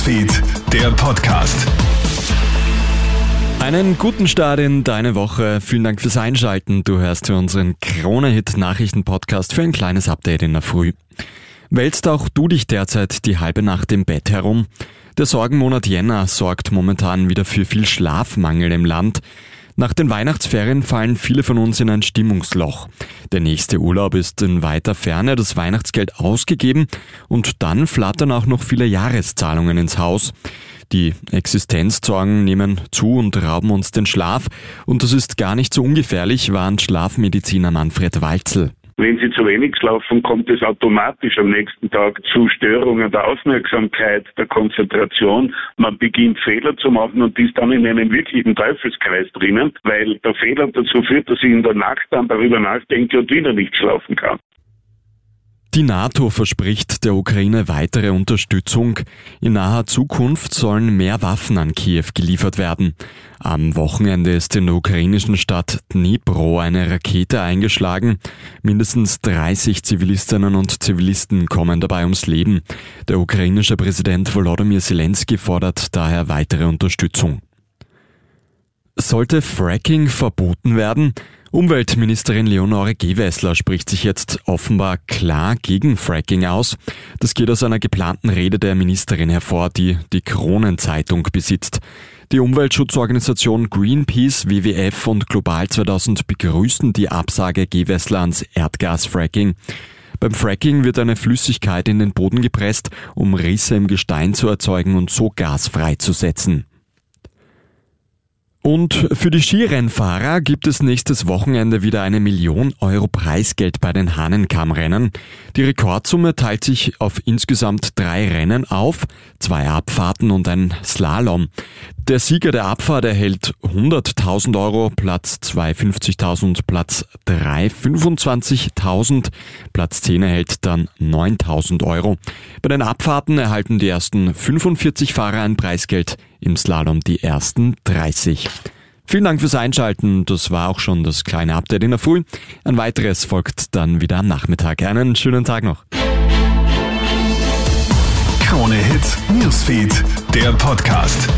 Newsfeed, der Podcast. Einen guten Start in deine Woche. Vielen Dank fürs Einschalten. Du hörst für unseren Krone-Hit-Nachrichten-Podcast für ein kleines Update in der Früh. Wälzt auch du dich derzeit die halbe Nacht im Bett herum? Der Sorgenmonat Jänner sorgt momentan wieder für viel Schlafmangel im Land. Nach den Weihnachtsferien fallen viele von uns in ein Stimmungsloch. Der nächste Urlaub ist in weiter Ferne, das Weihnachtsgeld ausgegeben und dann flattern auch noch viele Jahreszahlungen ins Haus. Die Existenzsorgen nehmen zu und rauben uns den Schlaf und das ist gar nicht so ungefährlich, warnt Schlafmediziner Manfred Walzel. Wenn Sie zu wenig schlafen, kommt es automatisch am nächsten Tag zu Störungen der Aufmerksamkeit, der Konzentration. Man beginnt Fehler zu machen und ist dann in einem wirklichen Teufelskreis drinnen, weil der Fehler dazu führt, dass ich in der Nacht dann darüber nachdenke und wieder nicht schlafen kann. Die NATO verspricht der Ukraine weitere Unterstützung. In naher Zukunft sollen mehr Waffen an Kiew geliefert werden. Am Wochenende ist in der ukrainischen Stadt Dnipro eine Rakete eingeschlagen. Mindestens 30 Zivilistinnen und Zivilisten kommen dabei ums Leben. Der ukrainische Präsident Volodymyr Zelensky fordert daher weitere Unterstützung. Sollte Fracking verboten werden? Umweltministerin Leonore Gewessler spricht sich jetzt offenbar klar gegen Fracking aus. Das geht aus einer geplanten Rede der Ministerin hervor, die die Kronenzeitung besitzt. Die Umweltschutzorganisation Greenpeace, WWF und Global 2000 begrüßen die Absage Gewessler ans Erdgasfracking. Beim Fracking wird eine Flüssigkeit in den Boden gepresst, um Risse im Gestein zu erzeugen und so Gas freizusetzen. Und für die Skirennfahrer gibt es nächstes Wochenende wieder eine Million Euro Preisgeld bei den Hahnenkammrennen. Die Rekordsumme teilt sich auf insgesamt drei Rennen auf, zwei Abfahrten und ein Slalom. Der Sieger der Abfahrt erhält 100.000 Euro, Platz 2 50.000, Platz 3 25.000, Platz 10 erhält dann 9.000 Euro. Bei den Abfahrten erhalten die ersten 45 Fahrer ein Preisgeld, im Slalom die ersten 30. Vielen Dank fürs Einschalten. Das war auch schon das kleine Update in der Früh. Ein weiteres folgt dann wieder am Nachmittag. Einen schönen Tag noch. Krone Hits, Newsfeed, der Podcast.